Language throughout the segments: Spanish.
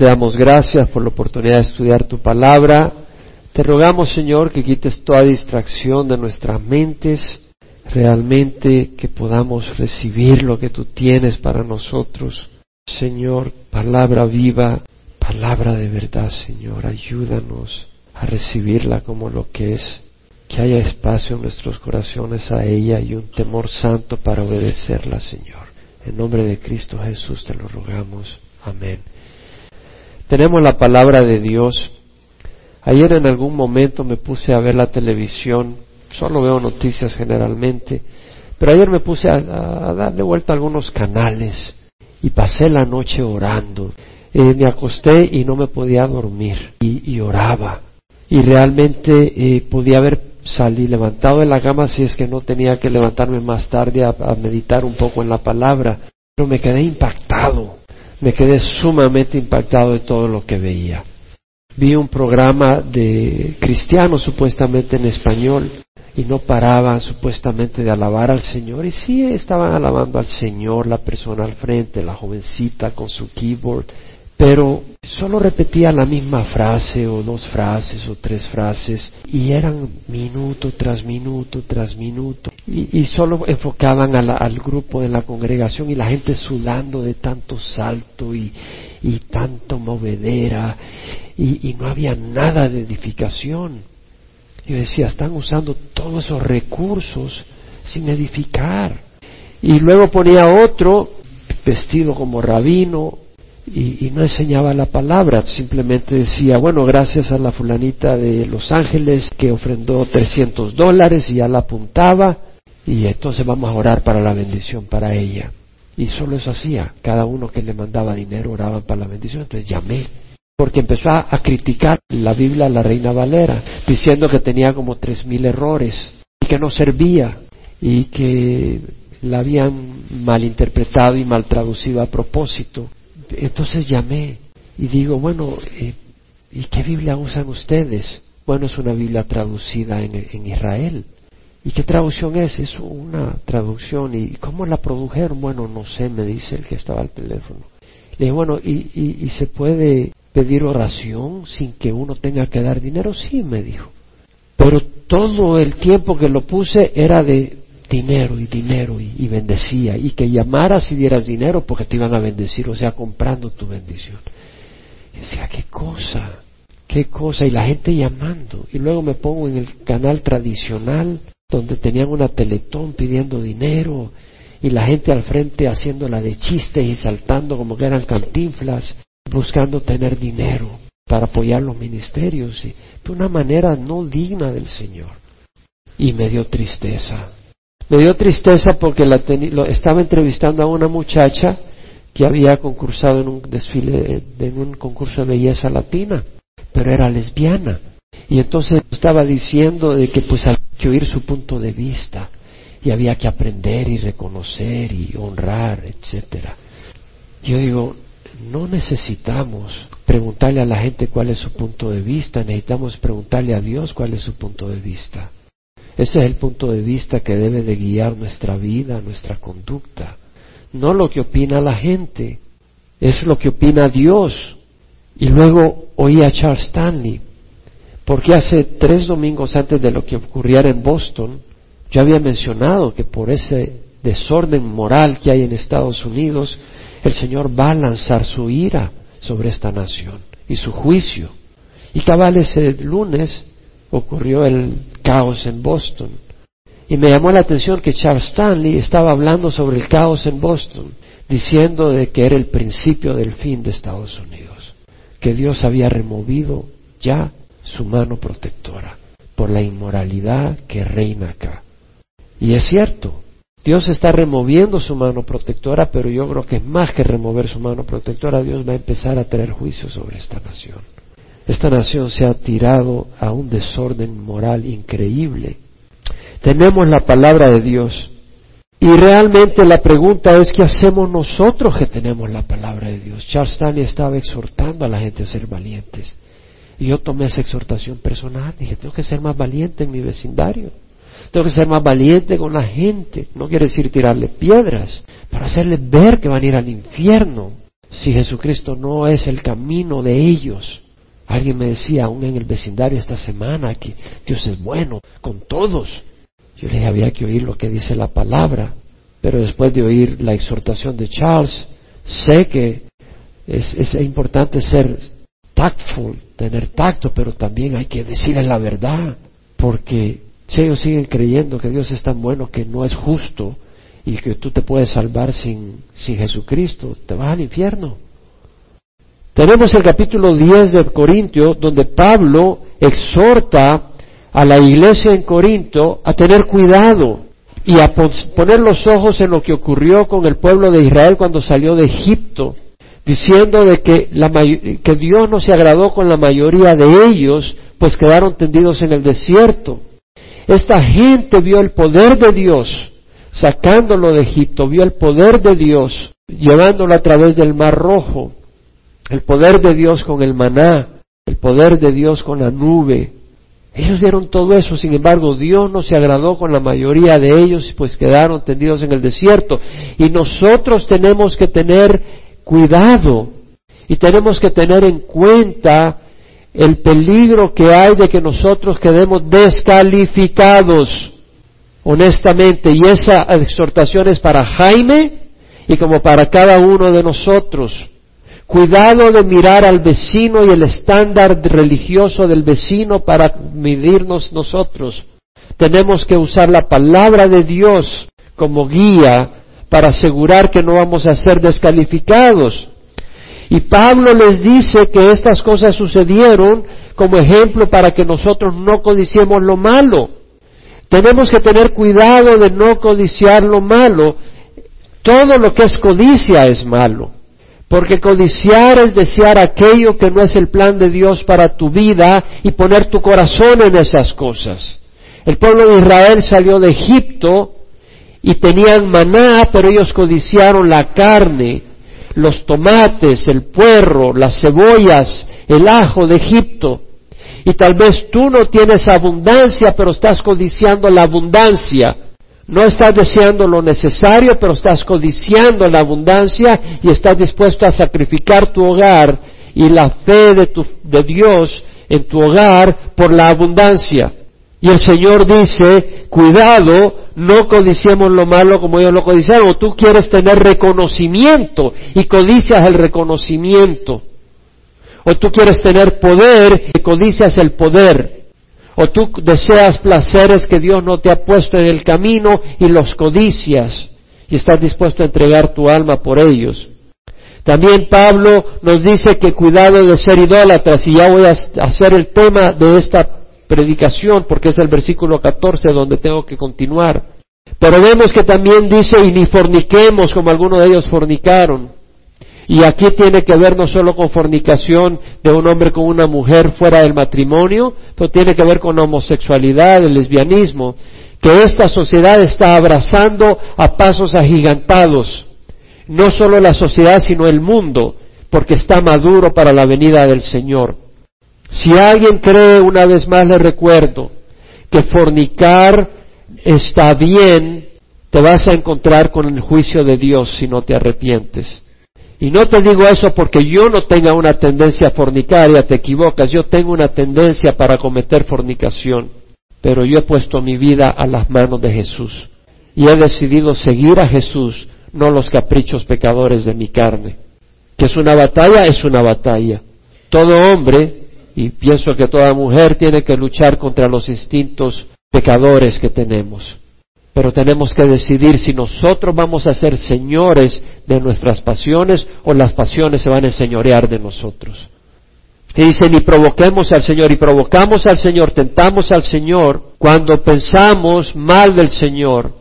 Te damos gracias por la oportunidad de estudiar tu palabra. Te rogamos, Señor, que quites toda distracción de nuestras mentes, realmente que podamos recibir lo que tú tienes para nosotros. Señor, palabra viva, palabra de verdad, Señor, ayúdanos a recibirla como lo que es, que haya espacio en nuestros corazones a ella y un temor santo para obedecerla, Señor. En nombre de Cristo Jesús te lo rogamos. Amén. Tenemos la palabra de Dios. Ayer en algún momento me puse a ver la televisión, solo veo noticias generalmente, pero ayer me puse a, darle vuelta a algunos canales y pasé la noche orando. Eh, me acosté y no me podía dormir y, oraba. Y realmente eh, podía haber salido levantado de la cama si es que no tenía que levantarme más tarde a meditar un poco en la palabra. Pero me quedé impactado me quedé sumamente impactado de todo lo que veía. Vi un programa de cristianos supuestamente en español y no paraban supuestamente de alabar al Señor y sí estaban alabando al Señor la persona al frente, la jovencita con su keyboard pero solo repetía la misma frase o dos frases o tres frases y eran minuto tras minuto tras minuto y, solo enfocaban al grupo de la congregación y la gente sudando de tanto salto y, y tanto movedera y, y no había nada de edificación. Yo decía, están usando todos esos recursos sin edificar. Y luego ponía otro vestido como rabino, y, no enseñaba la palabra, simplemente decía, bueno, gracias a la fulanita de Los Ángeles que ofrendó 300 dólares y ya la apuntaba y entonces vamos a orar para la bendición para ella. Y solo eso hacía, cada uno que le mandaba dinero oraban para la bendición, entonces llamé, porque empezó a, criticar la Biblia la Reina Valera, diciendo que tenía como tres mil errores y que no servía y que la habían malinterpretado y mal traducido a propósito entonces llamé y digo, bueno, eh, ¿y qué Biblia usan ustedes? Bueno, es una Biblia traducida en, Israel. ¿Y qué traducción es? Es una traducción. ¿Y cómo la produjeron? Bueno, no sé, me dice el que estaba al teléfono. Le dije, bueno, ¿y, y se puede pedir oración sin que uno tenga que dar dinero? Sí, me dijo. Pero todo el tiempo que lo puse era de dinero y dinero y, bendecía y que llamaras y dieras dinero porque te iban a bendecir, o sea, comprando tu bendición. Y decía, qué cosa, qué cosa, y la gente llamando. Y luego me pongo en el canal tradicional donde tenían una teletón pidiendo dinero y la gente al frente haciéndola de chistes y saltando como que eran cantinflas, buscando tener dinero para apoyar los ministerios de una manera no digna del Señor. Y me dio tristeza me dio tristeza porque la estaba entrevistando a una muchacha que había concursado en un desfile, en un concurso de belleza latina, pero era lesbiana. Y entonces estaba diciendo de que pues había que oír su punto de vista y había que aprender y reconocer y honrar, etcétera. Yo digo, no necesitamos preguntarle a la gente cuál es su punto de vista, necesitamos preguntarle a Dios cuál es su punto de vista. Ese es el punto de vista que debe de guiar nuestra vida, nuestra conducta. No lo que opina la gente, es lo que opina Dios. Y luego oí a Charles Stanley, porque hace tres domingos antes de lo que ocurriera en Boston, yo había mencionado que por ese desorden moral que hay en Estados Unidos, el Señor va a lanzar su ira sobre esta nación y su juicio. Y cabal ese lunes ocurrió el caos en Boston. Y me llamó la atención que Charles Stanley estaba hablando sobre el caos en Boston, diciendo de que era el principio del fin de Estados Unidos, que Dios había removido ya su mano protectora por la inmoralidad que reina acá. Y es cierto, Dios está removiendo su mano protectora, pero yo creo que es más que remover su mano protectora, Dios va a empezar a traer juicio sobre esta nación. Esta nación se ha tirado a un desorden moral increíble. Tenemos la palabra de Dios. Y realmente la pregunta es, ¿qué hacemos nosotros que tenemos la palabra de Dios? Charles Stanley estaba exhortando a la gente a ser valientes. Y yo tomé esa exhortación personal. Dije, tengo que ser más valiente en mi vecindario. Tengo que ser más valiente con la gente. No quiere decir tirarle piedras, para hacerles ver que van a ir al infierno si Jesucristo no es el camino de ellos. Alguien me decía, aún en el vecindario esta semana, que Dios es bueno con todos. Yo le dije, había que oír lo que dice la palabra. Pero después de oír la exhortación de Charles, sé que es, es importante ser tactful, tener tacto, pero también hay que decirle la verdad, porque si ellos siguen creyendo que Dios es tan bueno que no es justo y que tú te puedes salvar sin, sin Jesucristo, te vas al infierno. Tenemos el capítulo 10 de Corintio donde Pablo exhorta a la iglesia en Corinto a tener cuidado y a poner los ojos en lo que ocurrió con el pueblo de Israel cuando salió de Egipto, diciendo de que, que Dios no se agradó con la mayoría de ellos, pues quedaron tendidos en el desierto. Esta gente vio el poder de Dios sacándolo de Egipto, vio el poder de Dios llevándolo a través del Mar Rojo, el poder de Dios con el maná, el poder de Dios con la nube, ellos vieron todo eso, sin embargo, Dios no se agradó con la mayoría de ellos, pues quedaron tendidos en el desierto. Y nosotros tenemos que tener cuidado y tenemos que tener en cuenta el peligro que hay de que nosotros quedemos descalificados, honestamente. Y esa exhortación es para Jaime y como para cada uno de nosotros. Cuidado de mirar al vecino y el estándar religioso del vecino para medirnos nosotros. Tenemos que usar la palabra de Dios como guía para asegurar que no vamos a ser descalificados. Y Pablo les dice que estas cosas sucedieron como ejemplo para que nosotros no codiciemos lo malo. Tenemos que tener cuidado de no codiciar lo malo. Todo lo que es codicia es malo. Porque codiciar es desear aquello que no es el plan de Dios para tu vida y poner tu corazón en esas cosas. El pueblo de Israel salió de Egipto y tenían maná, pero ellos codiciaron la carne, los tomates, el puerro, las cebollas, el ajo de Egipto. Y tal vez tú no tienes abundancia, pero estás codiciando la abundancia. No estás deseando lo necesario, pero estás codiciando la abundancia y estás dispuesto a sacrificar tu hogar y la fe de, Dios en tu hogar por la abundancia. Y el Señor dice, cuidado, no codiciemos lo malo como ellos lo codiciaron. Tú quieres tener reconocimiento y codicias el reconocimiento. O tú quieres tener poder y codicias el poder o tú deseas placeres que Dios no te ha puesto en el camino y los codicias y estás dispuesto a entregar tu alma por ellos. También Pablo nos dice que cuidado de ser idólatras y ya voy a hacer el tema de esta predicación porque es el versículo 14 donde tengo que continuar. Pero vemos que también dice y ni forniquemos como algunos de ellos fornicaron. Y aquí tiene que ver no solo con fornicación de un hombre con una mujer fuera del matrimonio, pero tiene que ver con homosexualidad, el lesbianismo, que esta sociedad está abrazando a pasos agigantados. No solo la sociedad, sino el mundo, porque está maduro para la venida del Señor. Si alguien cree, una vez más le recuerdo, que fornicar está bien, te vas a encontrar con el juicio de Dios si no te arrepientes. Y no te digo eso porque yo no tenga una tendencia fornicaria, te equivocas, yo tengo una tendencia para cometer fornicación, pero yo he puesto mi vida a las manos de Jesús y he decidido seguir a Jesús, no los caprichos pecadores de mi carne. Que es una batalla, es una batalla. Todo hombre, y pienso que toda mujer, tiene que luchar contra los instintos pecadores que tenemos. Pero tenemos que decidir si nosotros vamos a ser señores de nuestras pasiones o las pasiones se van a enseñorear de nosotros. Y dice, ni provoquemos al Señor, y provocamos al Señor, tentamos al Señor cuando pensamos mal del Señor,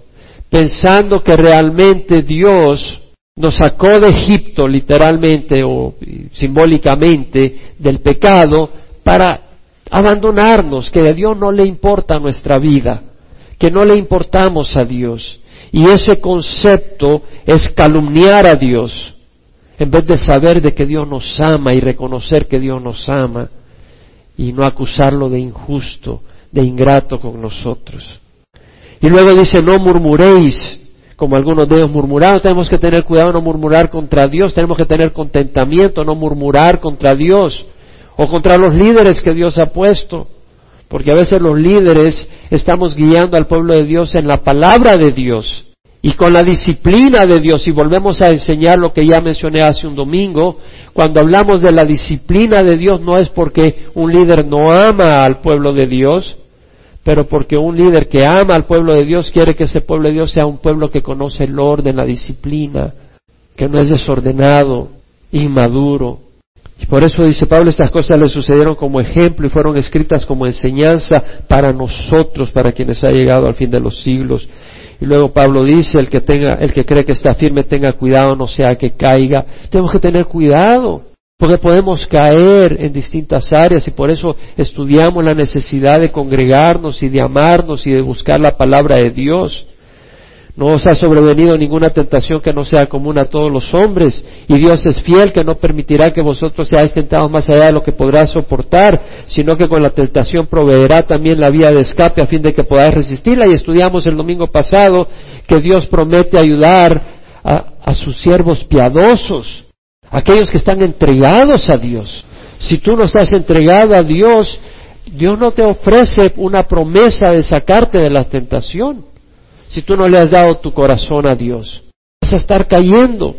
pensando que realmente Dios nos sacó de Egipto, literalmente o simbólicamente, del pecado, para abandonarnos, que a Dios no le importa nuestra vida que no le importamos a Dios. Y ese concepto es calumniar a Dios, en vez de saber de que Dios nos ama y reconocer que Dios nos ama y no acusarlo de injusto, de ingrato con nosotros. Y luego dice, no murmuréis como algunos de ellos murmuraron. Tenemos que tener cuidado no murmurar contra Dios, tenemos que tener contentamiento, no murmurar contra Dios o contra los líderes que Dios ha puesto. Porque a veces los líderes estamos guiando al pueblo de Dios en la palabra de Dios y con la disciplina de Dios. Y volvemos a enseñar lo que ya mencioné hace un domingo. Cuando hablamos de la disciplina de Dios no es porque un líder no ama al pueblo de Dios, pero porque un líder que ama al pueblo de Dios quiere que ese pueblo de Dios sea un pueblo que conoce el orden, la disciplina, que no es desordenado, inmaduro. Y por eso dice Pablo, estas cosas le sucedieron como ejemplo y fueron escritas como enseñanza para nosotros, para quienes ha llegado al fin de los siglos. Y luego Pablo dice, el que tenga, el que cree que está firme tenga cuidado, no sea que caiga. Tenemos que tener cuidado, porque podemos caer en distintas áreas y por eso estudiamos la necesidad de congregarnos y de amarnos y de buscar la palabra de Dios. No os ha sobrevenido ninguna tentación que no sea común a todos los hombres, y Dios es fiel que no permitirá que vosotros seáis tentados más allá de lo que podrás soportar, sino que con la tentación proveerá también la vía de escape a fin de que podáis resistirla. Y estudiamos el domingo pasado que Dios promete ayudar a, a sus siervos piadosos, aquellos que están entregados a Dios. Si tú no estás entregado a Dios, Dios no te ofrece una promesa de sacarte de la tentación si tú no le has dado tu corazón a Dios. Vas a estar cayendo.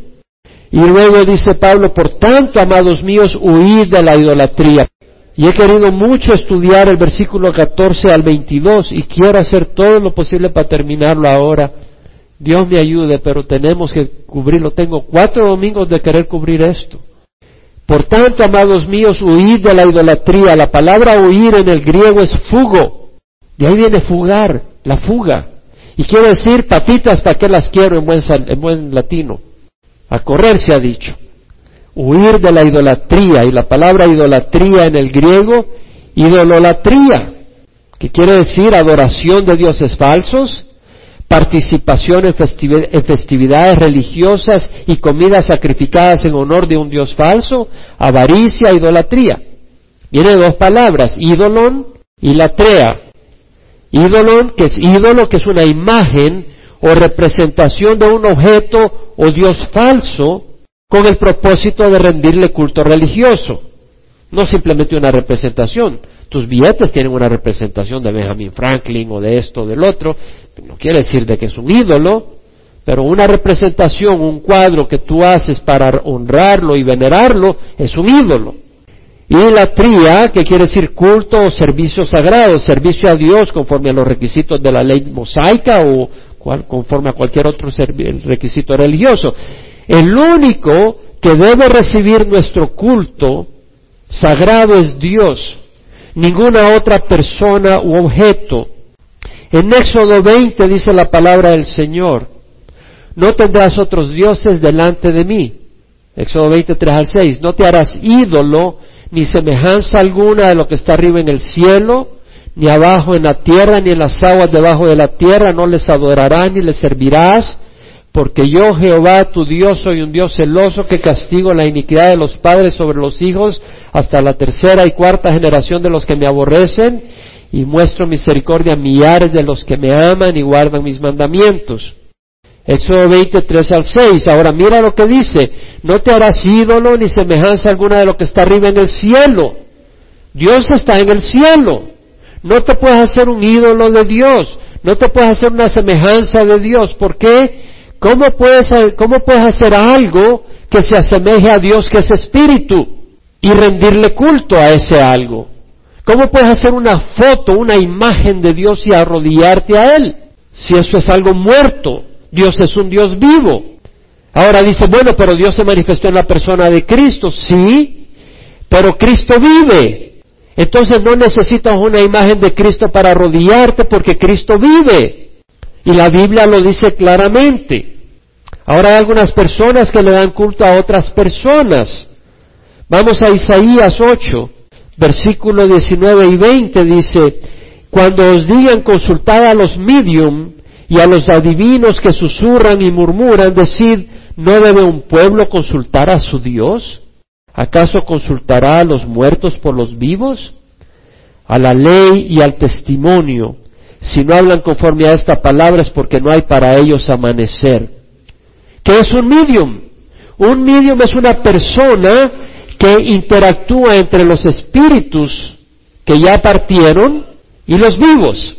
Y luego dice Pablo, por tanto, amados míos, huid de la idolatría. Y he querido mucho estudiar el versículo 14 al 22 y quiero hacer todo lo posible para terminarlo ahora. Dios me ayude, pero tenemos que cubrirlo. Tengo cuatro domingos de querer cubrir esto. Por tanto, amados míos, huid de la idolatría. La palabra huir en el griego es fugo. De ahí viene fugar, la fuga. Y quiere decir, patitas, ¿para qué las quiero en buen, en buen latino? A correr se ha dicho. Huir de la idolatría. Y la palabra idolatría en el griego, idololatría, que quiere decir adoración de dioses falsos, participación en, en, festividades religiosas y comidas sacrificadas en honor de un dios falso, avaricia, idolatría. Viene dos palabras, ídolon y latrea. Ídolo, que es ídolo, que es una imagen o representación de un objeto o Dios falso con el propósito de rendirle culto religioso. No simplemente una representación. Tus billetes tienen una representación de Benjamin Franklin o de esto o del otro. No quiere decir de que es un ídolo, pero una representación, un cuadro que tú haces para honrarlo y venerarlo, es un ídolo. Y la tría, que quiere decir culto o servicio sagrado, servicio a Dios conforme a los requisitos de la ley mosaica o conforme a cualquier otro requisito religioso. El único que debe recibir nuestro culto sagrado es Dios, ninguna otra persona u objeto. En Éxodo 20 dice la palabra del Señor, no tendrás otros dioses delante de mí. Éxodo 23 al 6, no te harás ídolo ni semejanza alguna de lo que está arriba en el cielo, ni abajo en la tierra, ni en las aguas debajo de la tierra, no les adorarás ni les servirás, porque yo Jehová tu Dios soy un Dios celoso que castigo la iniquidad de los padres sobre los hijos hasta la tercera y cuarta generación de los que me aborrecen, y muestro misericordia a millares de los que me aman y guardan mis mandamientos. Éxodo 23 al 6. Ahora mira lo que dice. No te harás ídolo ni semejanza alguna de lo que está arriba en el cielo. Dios está en el cielo. No te puedes hacer un ídolo de Dios. No te puedes hacer una semejanza de Dios. ¿Por qué? ¿Cómo puedes, cómo puedes hacer algo que se asemeje a Dios que es espíritu y rendirle culto a ese algo? ¿Cómo puedes hacer una foto, una imagen de Dios y arrodillarte a Él? Si eso es algo muerto. Dios es un Dios vivo. Ahora dice, bueno, pero Dios se manifestó en la persona de Cristo. Sí, pero Cristo vive. Entonces no necesitas una imagen de Cristo para arrodillarte porque Cristo vive. Y la Biblia lo dice claramente. Ahora hay algunas personas que le dan culto a otras personas. Vamos a Isaías 8, versículo 19 y 20 dice, cuando os digan consultad a los medium, y a los adivinos que susurran y murmuran, decid, ¿no debe un pueblo consultar a su Dios? ¿Acaso consultará a los muertos por los vivos? A la ley y al testimonio, si no hablan conforme a esta palabra es porque no hay para ellos amanecer. ¿Qué es un medium? Un medium es una persona que interactúa entre los espíritus que ya partieron y los vivos.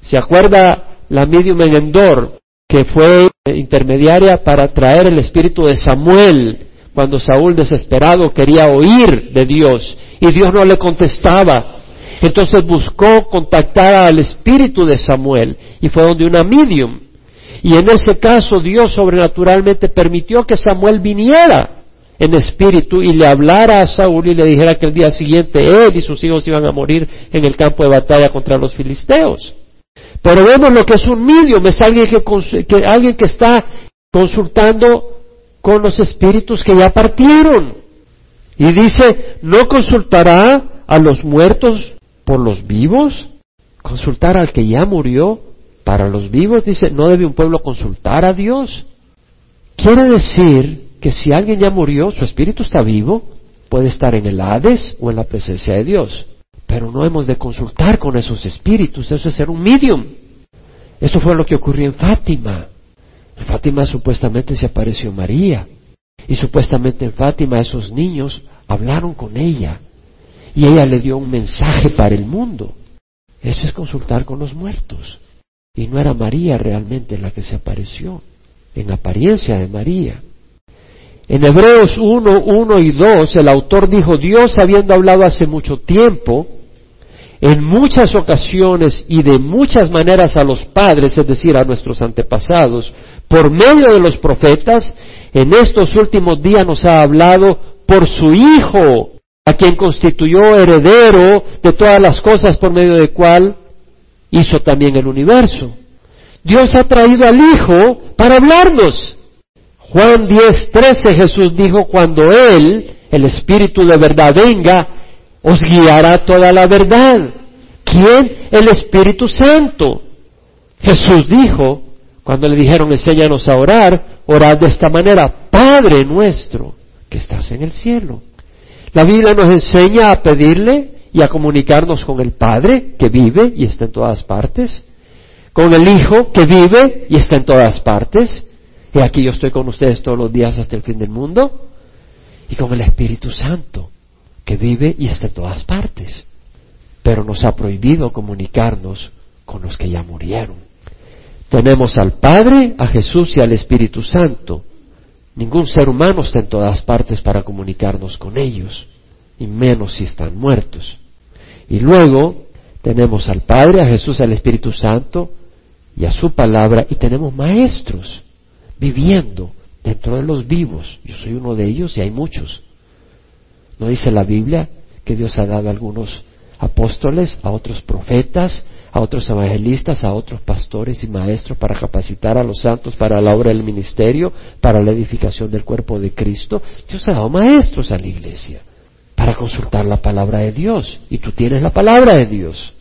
¿Se acuerda la medium en Endor, que fue intermediaria para traer el espíritu de Samuel cuando Saúl desesperado quería oír de Dios y Dios no le contestaba? Entonces buscó contactar al espíritu de Samuel y fue donde una medium. Y en ese caso Dios sobrenaturalmente permitió que Samuel viniera en espíritu y le hablara a Saúl y le dijera que el día siguiente él y sus hijos iban a morir en el campo de batalla contra los filisteos. Pero vemos lo que es un medium, es alguien que, alguien que está consultando con los espíritus que ya partieron. Y dice, no consultará a los muertos por los vivos, consultar al que ya murió para los vivos, dice, no debe un pueblo consultar a Dios. Quiere decir que si alguien ya murió, su espíritu está vivo, puede estar en el Hades o en la presencia de Dios. Pero no hemos de consultar con esos espíritus, eso es ser un medium. Eso fue lo que ocurrió en Fátima. En Fátima supuestamente se apareció María. Y supuestamente en Fátima esos niños hablaron con ella y ella le dio un mensaje para el mundo. Eso es consultar con los muertos. Y no era María realmente la que se apareció, en apariencia de María. En Hebreos 1, 1 y 2, el autor dijo, Dios habiendo hablado hace mucho tiempo, en muchas ocasiones y de muchas maneras a los padres, es decir, a nuestros antepasados, por medio de los profetas, en estos últimos días nos ha hablado por su Hijo, a quien constituyó heredero de todas las cosas por medio de cual hizo también el universo. Dios ha traído al Hijo para hablarnos. Juan 10, 13 Jesús dijo, cuando Él, el Espíritu de verdad, venga, os guiará toda la verdad. ¿Quién? El Espíritu Santo. Jesús dijo, cuando le dijeron, enséñanos a orar, orad de esta manera, Padre nuestro, que estás en el cielo. La Biblia nos enseña a pedirle y a comunicarnos con el Padre que vive y está en todas partes, con el Hijo que vive y está en todas partes, y aquí yo estoy con ustedes todos los días hasta el fin del mundo, y con el Espíritu Santo que vive y está en todas partes, pero nos ha prohibido comunicarnos con los que ya murieron. Tenemos al Padre, a Jesús y al Espíritu Santo, Ningún ser humano está en todas partes para comunicarnos con ellos, y menos si están muertos. Y luego tenemos al Padre, a Jesús, al Espíritu Santo y a su palabra, y tenemos maestros viviendo dentro de los vivos. Yo soy uno de ellos y hay muchos. ¿No dice la Biblia que Dios ha dado a algunos apóstoles, a otros profetas, a otros evangelistas, a otros pastores y maestros para capacitar a los santos para la obra del ministerio, para la edificación del cuerpo de Cristo. Dios ha dado maestros a la iglesia para consultar la palabra de Dios. Y tú tienes la palabra de Dios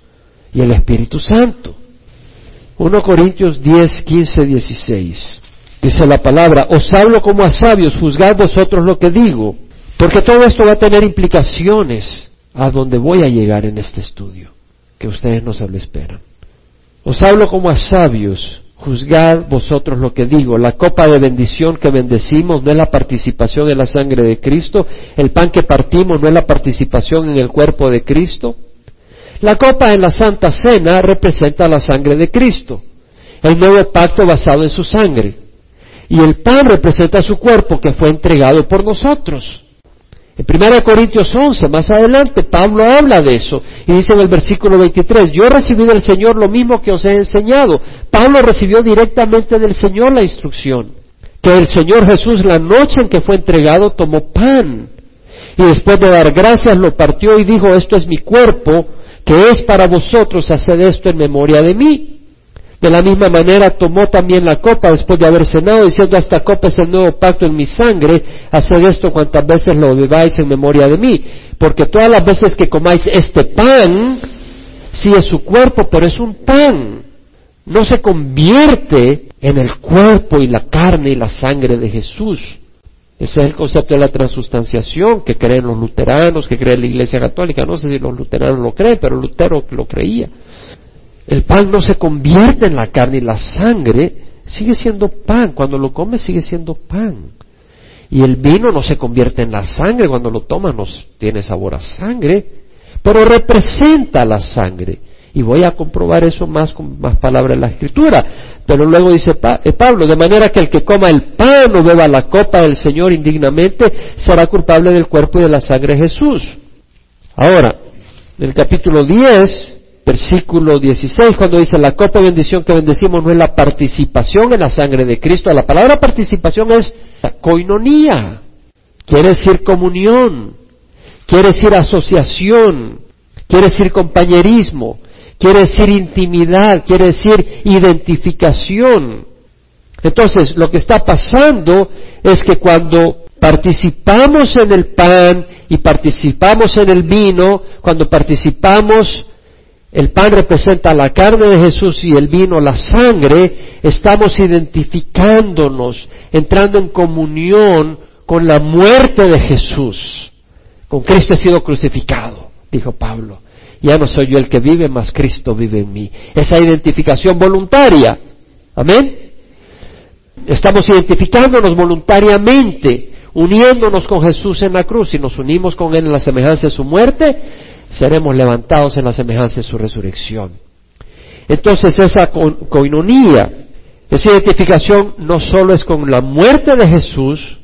y el Espíritu Santo. 1 Corintios 10, 15, 16. Dice la palabra, os hablo como a sabios, juzgad vosotros lo que digo, porque todo esto va a tener implicaciones a donde voy a llegar en este estudio que ustedes no se lo esperan. Os hablo como a sabios, juzgad vosotros lo que digo. La copa de bendición que bendecimos no es la participación en la sangre de Cristo, el pan que partimos no es la participación en el cuerpo de Cristo. La copa en la Santa Cena representa la sangre de Cristo, el nuevo pacto basado en su sangre. Y el pan representa su cuerpo que fue entregado por nosotros. En 1 Corintios 11, más adelante, Pablo habla de eso y dice en el versículo 23, yo recibí del Señor lo mismo que os he enseñado. Pablo recibió directamente del Señor la instrucción, que el Señor Jesús la noche en que fue entregado tomó pan y después de dar gracias lo partió y dijo, esto es mi cuerpo, que es para vosotros, haced esto en memoria de mí. De la misma manera tomó también la copa después de haber cenado, diciendo, esta copa es el nuevo pacto en mi sangre, haced esto cuantas veces lo bebáis en memoria de mí, porque todas las veces que comáis este pan, sí es su cuerpo, pero es un pan, no se convierte en el cuerpo y la carne y la sangre de Jesús. Ese es el concepto de la transustanciación que creen los luteranos, que cree la Iglesia Católica. No sé si los luteranos lo creen, pero Lutero lo creía. El pan no se convierte en la carne y la sangre sigue siendo pan. Cuando lo comes sigue siendo pan. Y el vino no se convierte en la sangre. Cuando lo tomas no tiene sabor a sangre, pero representa la sangre. Y voy a comprobar eso más con más palabras en la escritura. Pero luego dice eh, Pablo, de manera que el que coma el pan o beba la copa del Señor indignamente será culpable del cuerpo y de la sangre de Jesús. Ahora, en el capítulo 10, versículo 16, cuando dice la copa de bendición que bendecimos no es la participación en la sangre de Cristo, la palabra participación es coinonía, quiere decir comunión, quiere decir asociación, quiere decir compañerismo, quiere decir intimidad, quiere decir identificación. Entonces, lo que está pasando es que cuando participamos en el pan y participamos en el vino, cuando participamos el pan representa la carne de Jesús y el vino la sangre, estamos identificándonos, entrando en comunión con la muerte de Jesús. Con Cristo he sido crucificado, dijo Pablo. Ya no soy yo el que vive, mas Cristo vive en mí. Esa identificación voluntaria. Amén. Estamos identificándonos voluntariamente, uniéndonos con Jesús en la cruz. y nos unimos con Él en la semejanza de su muerte, seremos levantados en la semejanza de su resurrección. Entonces esa coinonía, esa identificación no solo es con la muerte de Jesús,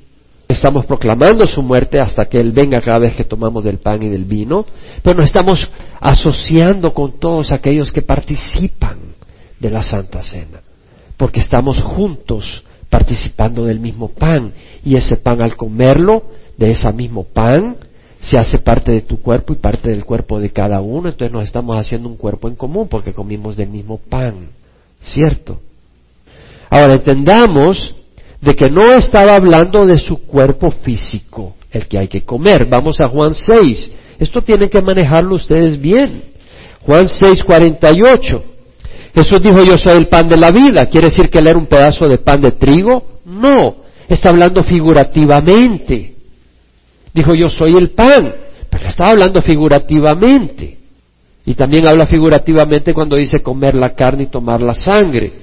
estamos proclamando su muerte hasta que Él venga cada vez que tomamos del pan y del vino, pero nos estamos asociando con todos aquellos que participan de la Santa Cena, porque estamos juntos participando del mismo pan y ese pan al comerlo, de ese mismo pan, se hace parte de tu cuerpo y parte del cuerpo de cada uno, entonces nos estamos haciendo un cuerpo en común porque comimos del mismo pan, ¿cierto? Ahora entendamos de que no estaba hablando de su cuerpo físico, el que hay que comer. Vamos a Juan 6. Esto tienen que manejarlo ustedes bien. Juan 6, 48. Jesús dijo, yo soy el pan de la vida. ¿Quiere decir que él era un pedazo de pan de trigo? No, está hablando figurativamente. Dijo, yo soy el pan, pero estaba hablando figurativamente. Y también habla figurativamente cuando dice comer la carne y tomar la sangre.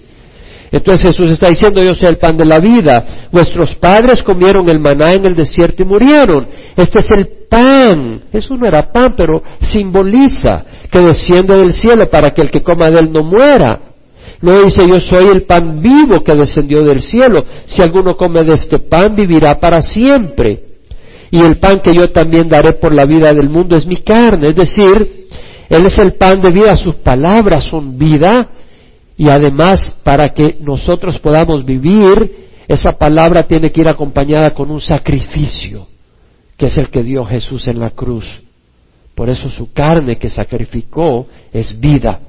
Entonces Jesús está diciendo, yo soy el pan de la vida. Vuestros padres comieron el maná en el desierto y murieron. Este es el pan. Eso no era pan, pero simboliza que desciende del cielo para que el que coma de él no muera. Luego dice, yo soy el pan vivo que descendió del cielo. Si alguno come de este pan, vivirá para siempre y el pan que yo también daré por la vida del mundo es mi carne. Es decir, Él es el pan de vida, sus palabras son vida y además para que nosotros podamos vivir, esa palabra tiene que ir acompañada con un sacrificio, que es el que dio Jesús en la cruz. Por eso su carne que sacrificó es vida.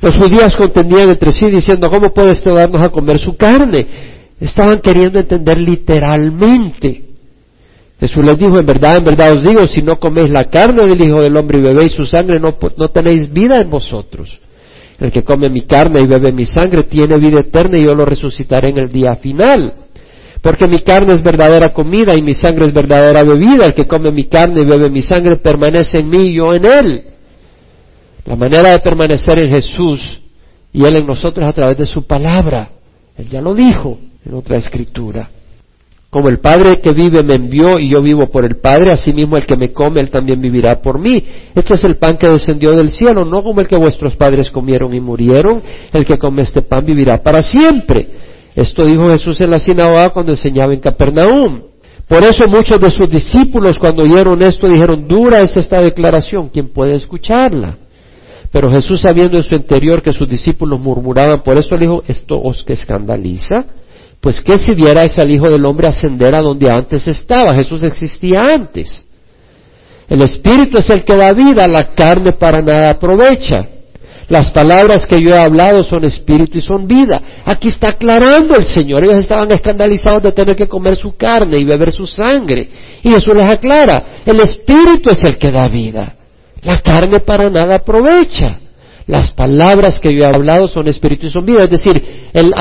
Los judíos contendían entre sí diciendo, ¿cómo puede este darnos a comer su carne? Estaban queriendo entender literalmente Jesús les dijo, en verdad, en verdad os digo, si no coméis la carne del Hijo del Hombre y bebéis su sangre, no, no tenéis vida en vosotros. El que come mi carne y bebe mi sangre tiene vida eterna y yo lo resucitaré en el día final. Porque mi carne es verdadera comida y mi sangre es verdadera bebida. El que come mi carne y bebe mi sangre permanece en mí y yo en él. La manera de permanecer en Jesús y Él en nosotros es a través de su palabra. Él ya lo dijo en otra escritura. Como el Padre que vive me envió y yo vivo por el Padre, asimismo el que me come, él también vivirá por mí. Este es el pan que descendió del cielo, no como el que vuestros padres comieron y murieron. El que come este pan vivirá para siempre. Esto dijo Jesús en la sinagoga cuando enseñaba en Capernaum. Por eso muchos de sus discípulos cuando oyeron esto dijeron, dura es esta declaración, ¿quién puede escucharla? Pero Jesús sabiendo en su interior que sus discípulos murmuraban, por eso le dijo, ¿esto os que escandaliza? Pues que si vierais al Hijo del Hombre ascender a donde antes estaba, Jesús existía antes. El Espíritu es el que da vida, la carne para nada aprovecha. Las palabras que yo he hablado son espíritu y son vida. Aquí está aclarando el Señor. Ellos estaban escandalizados de tener que comer su carne y beber su sangre. Y Jesús les aclara, el espíritu es el que da vida. La carne para nada aprovecha. Las palabras que yo he hablado son espíritu y son vida. Es decir, el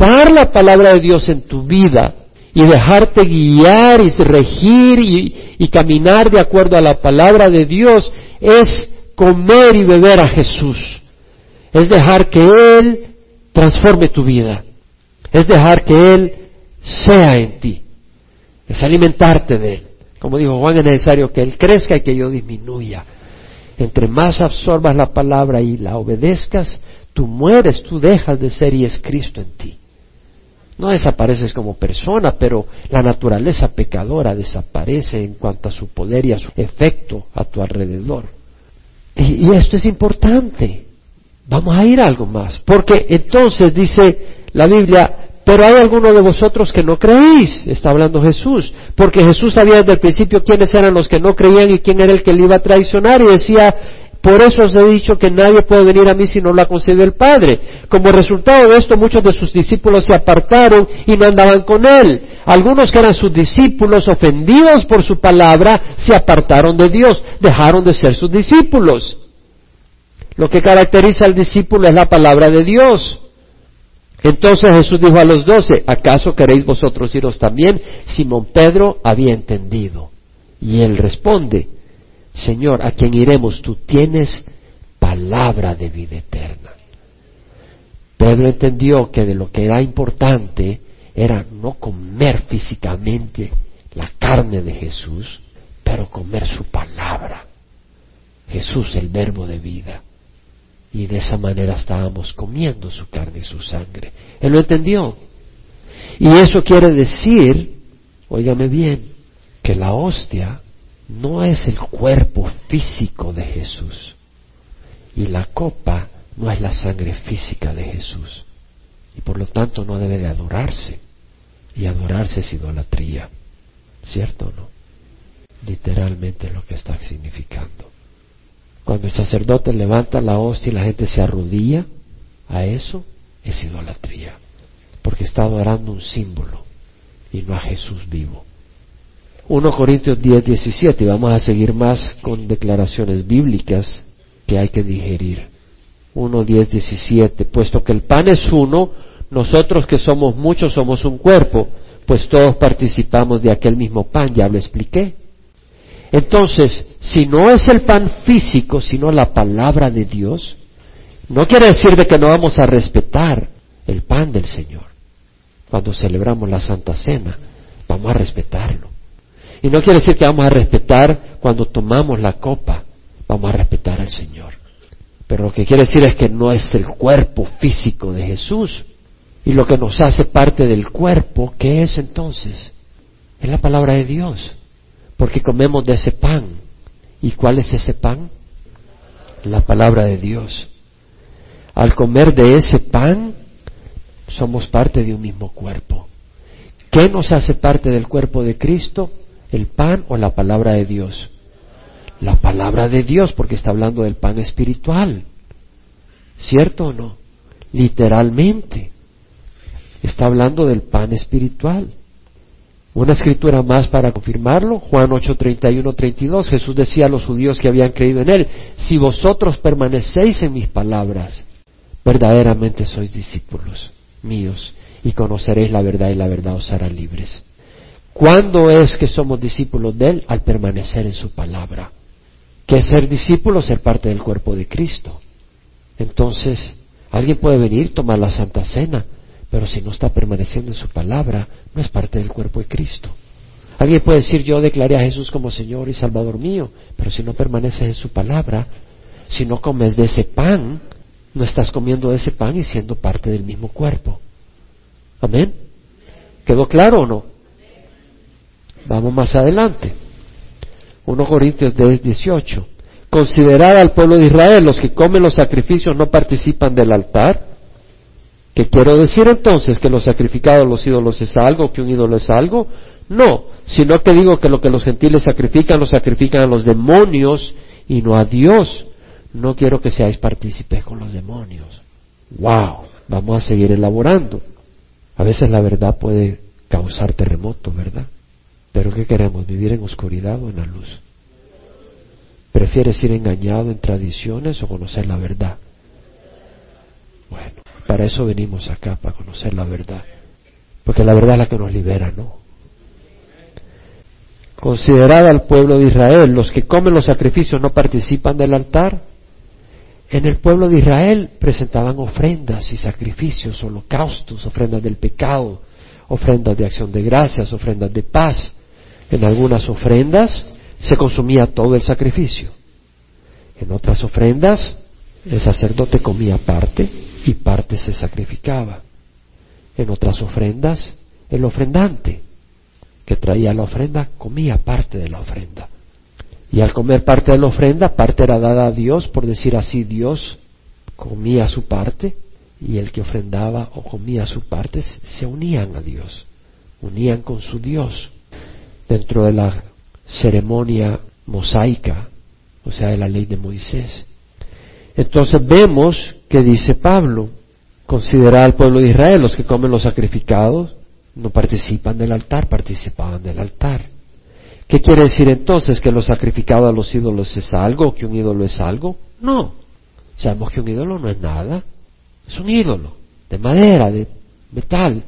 la palabra de Dios en tu vida y dejarte guiar y regir y, y caminar de acuerdo a la palabra de Dios es comer y beber a Jesús. es dejar que Él transforme tu vida, es dejar que Él sea en ti, es alimentarte de Él. Como dijo Juan, es necesario que Él crezca y que yo disminuya. Entre más absorbas la palabra y la obedezcas, tú mueres, tú dejas de ser y es Cristo en ti. No desapareces como persona, pero la naturaleza pecadora desaparece en cuanto a su poder y a su efecto a tu alrededor. Y, esto es importante. Vamos a ir a algo más, porque entonces dice la Biblia, pero hay algunos de vosotros que no creéis, está hablando Jesús, porque Jesús sabía desde el principio quiénes eran los que no creían y quién era el que le iba a traicionar y decía, por eso os he dicho que nadie puede venir a mí si no lo ha el Padre. Como resultado de esto, muchos de sus discípulos se apartaron y no andaban con él. Algunos que eran sus discípulos, ofendidos por su palabra, se apartaron de Dios, dejaron de ser sus discípulos. Lo que caracteriza al discípulo es la palabra de Dios. Entonces Jesús dijo a los doce, ¿acaso queréis vosotros iros también? Simón Pedro había entendido. Y él responde, Señor, ¿a quién iremos? Tú tienes palabra de vida eterna. Pedro entendió que de lo que era importante era no comer físicamente la carne de Jesús, pero comer su palabra. Jesús, el verbo de vida y de esa manera estábamos comiendo su carne y su sangre. Él lo entendió. Y eso quiere decir, óigame bien, que la hostia no es el cuerpo físico de Jesús y la copa no es la sangre física de Jesús y por lo tanto no debe de adorarse y adorarse es idolatría, ¿cierto o no? Literalmente lo que está significando. Cuando el sacerdote levanta la hostia y la gente se arrodilla a eso, es idolatría, porque está adorando un símbolo y no a Jesús vivo. 1 Corintios 10, 17, y vamos a seguir más con declaraciones bíblicas que hay que digerir. 1, 10, 17, puesto que el pan es uno, nosotros que somos muchos somos un cuerpo, pues todos participamos de aquel mismo pan, ya lo expliqué. Entonces, si no es el pan físico, sino la palabra de Dios, no quiere decir de que no vamos a respetar el pan del Señor. Cuando celebramos la Santa Cena, vamos a respetarlo. Y no quiere decir que vamos a respetar cuando tomamos la copa, vamos a respetar al Señor. Pero lo que quiere decir es que no es el cuerpo físico de Jesús. Y lo que nos hace parte del cuerpo, ¿qué es entonces? Es la palabra de Dios porque comemos de ese pan. ¿Y cuál es ese pan? La palabra de Dios. Al comer de ese pan, somos parte de un mismo cuerpo. ¿Qué nos hace parte del cuerpo de Cristo? ¿El pan o la palabra de Dios? La palabra de Dios, porque está hablando del pan espiritual. ¿Cierto o no? Literalmente. Está hablando del pan espiritual. Una escritura más para confirmarlo, Juan 8, 31, 32, Jesús decía a los judíos que habían creído en Él, si vosotros permanecéis en mis palabras, verdaderamente sois discípulos míos y conoceréis la verdad y la verdad os hará libres. ¿Cuándo es que somos discípulos de Él? Al permanecer en su palabra. ¿Qué es ser discípulo? Ser parte del cuerpo de Cristo. Entonces, alguien puede venir, tomar la Santa Cena, pero si no está permaneciendo en su palabra, no es parte del cuerpo de Cristo. Alguien puede decir, yo declaré a Jesús como Señor y Salvador mío, pero si no permaneces en su palabra, si no comes de ese pan, no estás comiendo de ese pan y siendo parte del mismo cuerpo. Amén. ¿Quedó claro o no? Vamos más adelante. 1 Corintios 10, 18. Considerad al pueblo de Israel, los que comen los sacrificios no participan del altar, ¿Qué quiero decir entonces? ¿Que lo sacrificado a los ídolos es algo? ¿Que un ídolo es algo? No, sino que digo que lo que los gentiles sacrifican, lo sacrifican a los demonios y no a Dios. No quiero que seáis partícipes con los demonios. ¡Wow! Vamos a seguir elaborando. A veces la verdad puede causar terremoto, ¿verdad? Pero ¿qué queremos? ¿Vivir en oscuridad o en la luz? ¿Prefieres ir engañado en tradiciones o conocer la verdad? Bueno, para eso venimos acá, para conocer la verdad. Porque la verdad es la que nos libera, ¿no? Considerad al pueblo de Israel, los que comen los sacrificios no participan del altar. En el pueblo de Israel presentaban ofrendas y sacrificios, holocaustos, ofrendas del pecado, ofrendas de acción de gracias, ofrendas de paz. En algunas ofrendas se consumía todo el sacrificio. En otras ofrendas el sacerdote comía parte y parte se sacrificaba. En otras ofrendas el ofrendante que traía la ofrenda comía parte de la ofrenda. Y al comer parte de la ofrenda, parte era dada a Dios, por decir así, Dios comía su parte y el que ofrendaba o comía su parte se unían a Dios, unían con su Dios dentro de la ceremonia mosaica, o sea, de la ley de Moisés. Entonces vemos que dice Pablo, considera al pueblo de Israel, los que comen los sacrificados, no participan del altar, participaban del altar. ¿Qué quiere decir entonces? ¿Que lo sacrificado a los ídolos es algo? ¿Que un ídolo es algo? No. Sabemos que un ídolo no es nada. Es un ídolo de madera, de metal.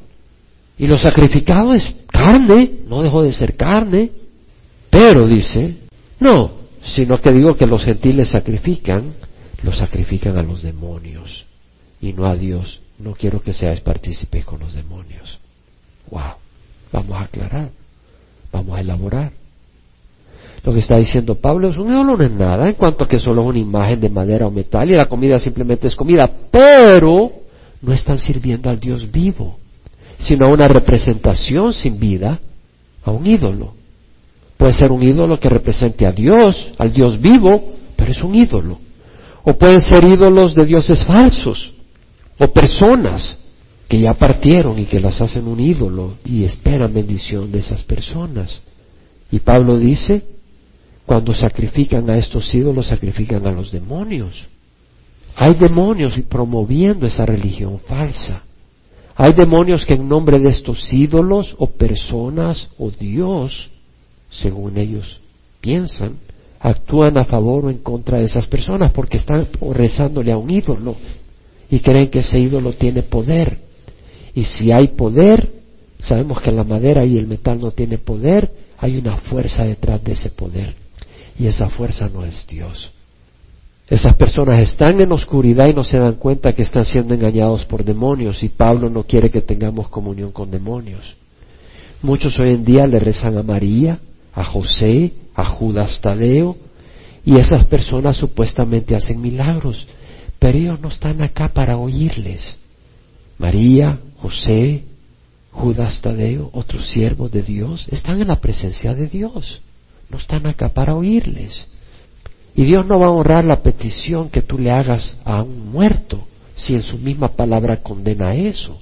Y lo sacrificado es carne, no dejó de ser carne. Pero dice, no, sino que digo que los gentiles sacrifican, lo sacrifican a los demonios y no a Dios. No quiero que seáis partícipes con los demonios. Wow. Vamos a aclarar, vamos a elaborar. Lo que está diciendo Pablo es un ídolo no es nada en cuanto a que solo es una imagen de madera o metal y la comida simplemente es comida, pero no están sirviendo al Dios vivo, sino a una representación sin vida, a un ídolo. Puede ser un ídolo que represente a Dios, al Dios vivo, pero es un ídolo. O pueden ser ídolos de dioses falsos, o personas que ya partieron y que las hacen un ídolo y esperan bendición de esas personas. Y Pablo dice, cuando sacrifican a estos ídolos, sacrifican a los demonios. Hay demonios promoviendo esa religión falsa. Hay demonios que en nombre de estos ídolos o personas o Dios, según ellos piensan, actúan a favor o en contra de esas personas porque están rezándole a un ídolo y creen que ese ídolo tiene poder. Y si hay poder, sabemos que la madera y el metal no tiene poder, hay una fuerza detrás de ese poder y esa fuerza no es Dios. Esas personas están en oscuridad y no se dan cuenta que están siendo engañados por demonios y Pablo no quiere que tengamos comunión con demonios. Muchos hoy en día le rezan a María, a José, a Judas Tadeo y esas personas supuestamente hacen milagros, pero ellos no están acá para oírles. María, José, Judas Tadeo, otros siervos de Dios, están en la presencia de Dios no están acá para oírles. Y Dios no va a honrar la petición que tú le hagas a un muerto si en su misma palabra condena eso.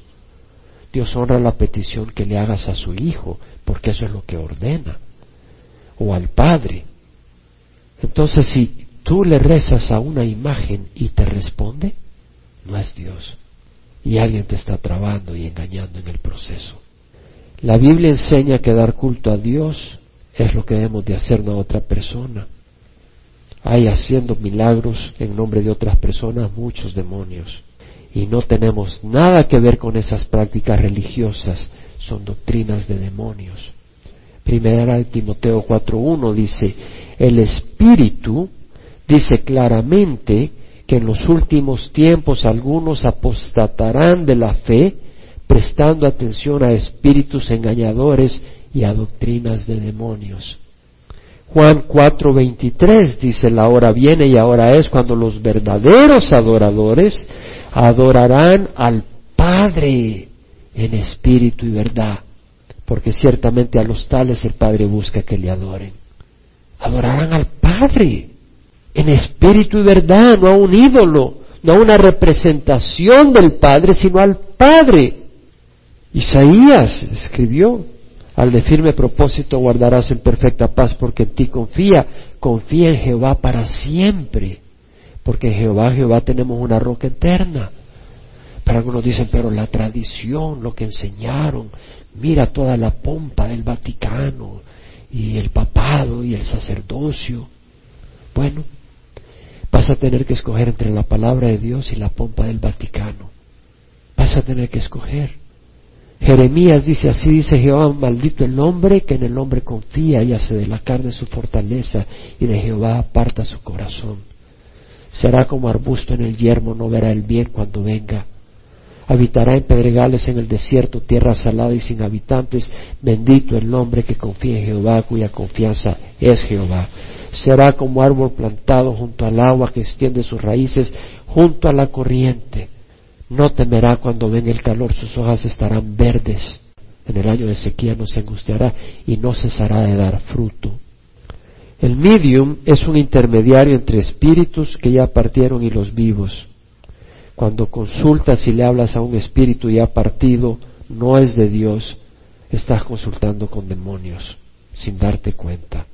Dios honra la petición que le hagas a su hijo, porque eso es lo que ordena, o al padre. Entonces, si tú le rezas a una imagen y te responde, no es Dios. Y alguien te está trabando y engañando en el proceso. La Biblia enseña que dar culto a Dios es lo que debemos de hacer a otra persona. Hay haciendo milagros en nombre de otras personas muchos demonios y no tenemos nada que ver con esas prácticas religiosas, son doctrinas de demonios. Primera de Timoteo 4.1 dice, el Espíritu dice claramente que en los últimos tiempos algunos apostatarán de la fe, prestando atención a espíritus engañadores y a doctrinas de demonios. Juan 4:23 dice, la hora viene y ahora es cuando los verdaderos adoradores adorarán al Padre en espíritu y verdad, porque ciertamente a los tales el Padre busca que le adoren. Adorarán al Padre en espíritu y verdad, no a un ídolo, no a una representación del Padre, sino al Padre. Isaías escribió, al de firme propósito guardarás en perfecta paz porque en ti confía. Confía en Jehová para siempre. Porque en Jehová, Jehová tenemos una roca eterna. Pero algunos dicen, pero la tradición, lo que enseñaron, mira toda la pompa del Vaticano y el papado y el sacerdocio. Bueno, vas a tener que escoger entre la palabra de Dios y la pompa del Vaticano. Vas a tener que escoger. Jeremías dice, así dice Jehová, maldito el hombre que en el hombre confía y hace de la carne su fortaleza y de Jehová aparta su corazón. Será como arbusto en el yermo, no verá el bien cuando venga. Habitará en pedregales en el desierto, tierra salada y sin habitantes. Bendito el hombre que confía en Jehová, cuya confianza es Jehová. Será como árbol plantado junto al agua que extiende sus raíces junto a la corriente. No temerá cuando venga el calor, sus hojas estarán verdes. En el año de sequía no se angustiará y no cesará de dar fruto. El medium es un intermediario entre espíritus que ya partieron y los vivos. Cuando consultas y le hablas a un espíritu ya partido, no es de Dios, estás consultando con demonios, sin darte cuenta.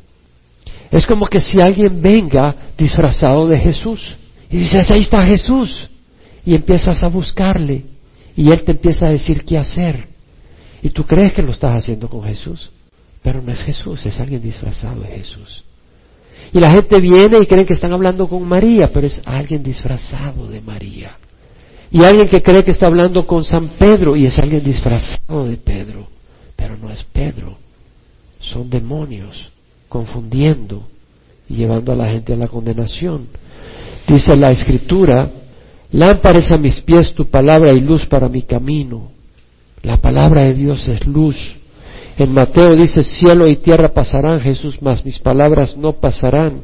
Es como que si alguien venga disfrazado de Jesús y dices, ahí está Jesús, y empiezas a buscarle, y Él te empieza a decir qué hacer. Y tú crees que lo estás haciendo con Jesús, pero no es Jesús, es alguien disfrazado de Jesús. Y la gente viene y creen que están hablando con María, pero es alguien disfrazado de María. Y alguien que cree que está hablando con San Pedro y es alguien disfrazado de Pedro, pero no es Pedro. Son demonios confundiendo y llevando a la gente a la condenación. Dice la escritura, lámpara a mis pies tu palabra y luz para mi camino. La palabra de Dios es luz. En Mateo dice, cielo y tierra pasarán, Jesús, mas mis palabras no pasarán.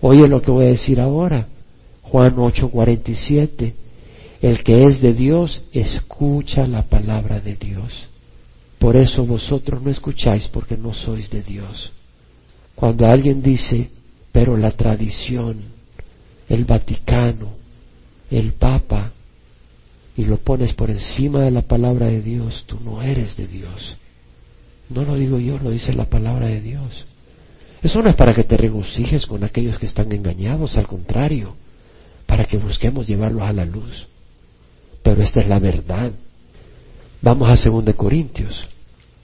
Oye lo que voy a decir ahora. Juan 8:47. El que es de Dios, escucha la palabra de Dios. Por eso vosotros no escucháis porque no sois de Dios. Cuando alguien dice, pero la tradición, el Vaticano, el Papa, y lo pones por encima de la palabra de Dios, tú no eres de Dios. No lo digo yo, lo dice la palabra de Dios. Eso no es para que te regocijes con aquellos que están engañados, al contrario, para que busquemos llevarlos a la luz. Pero esta es la verdad. Vamos a 2 Corintios,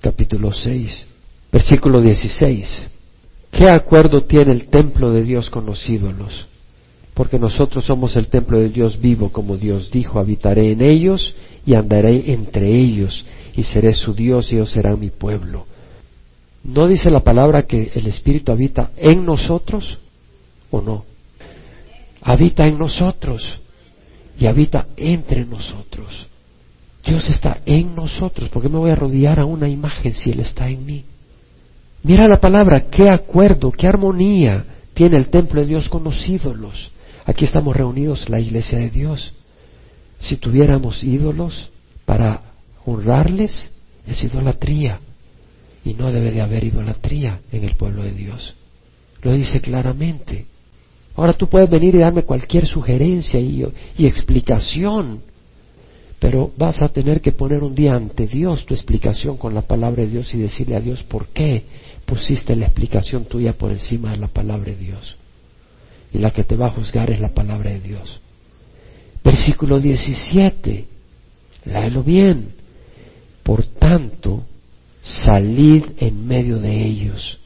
capítulo 6, versículo 16. ¿Qué acuerdo tiene el templo de Dios con los ídolos? Porque nosotros somos el templo de Dios vivo, como Dios dijo, habitaré en ellos y andaré entre ellos y seré su Dios y ellos serán mi pueblo. ¿No dice la palabra que el Espíritu habita en nosotros o no? Habita en nosotros y habita entre nosotros. Dios está en nosotros. ¿Por qué me voy a rodear a una imagen si Él está en mí? Mira la palabra, qué acuerdo, qué armonía tiene el templo de Dios con los ídolos. Aquí estamos reunidos, la iglesia de Dios. Si tuviéramos ídolos para honrarles, es idolatría. Y no debe de haber idolatría en el pueblo de Dios. Lo dice claramente. Ahora tú puedes venir y darme cualquier sugerencia y, explicación, pero vas a tener que poner un día ante Dios tu explicación con la palabra de Dios y decirle a Dios por qué pusiste la explicación tuya por encima de la palabra de Dios. Y la que te va a juzgar es la palabra de Dios. Versículo 17, léelo bien. Por tanto, salid en medio de ellos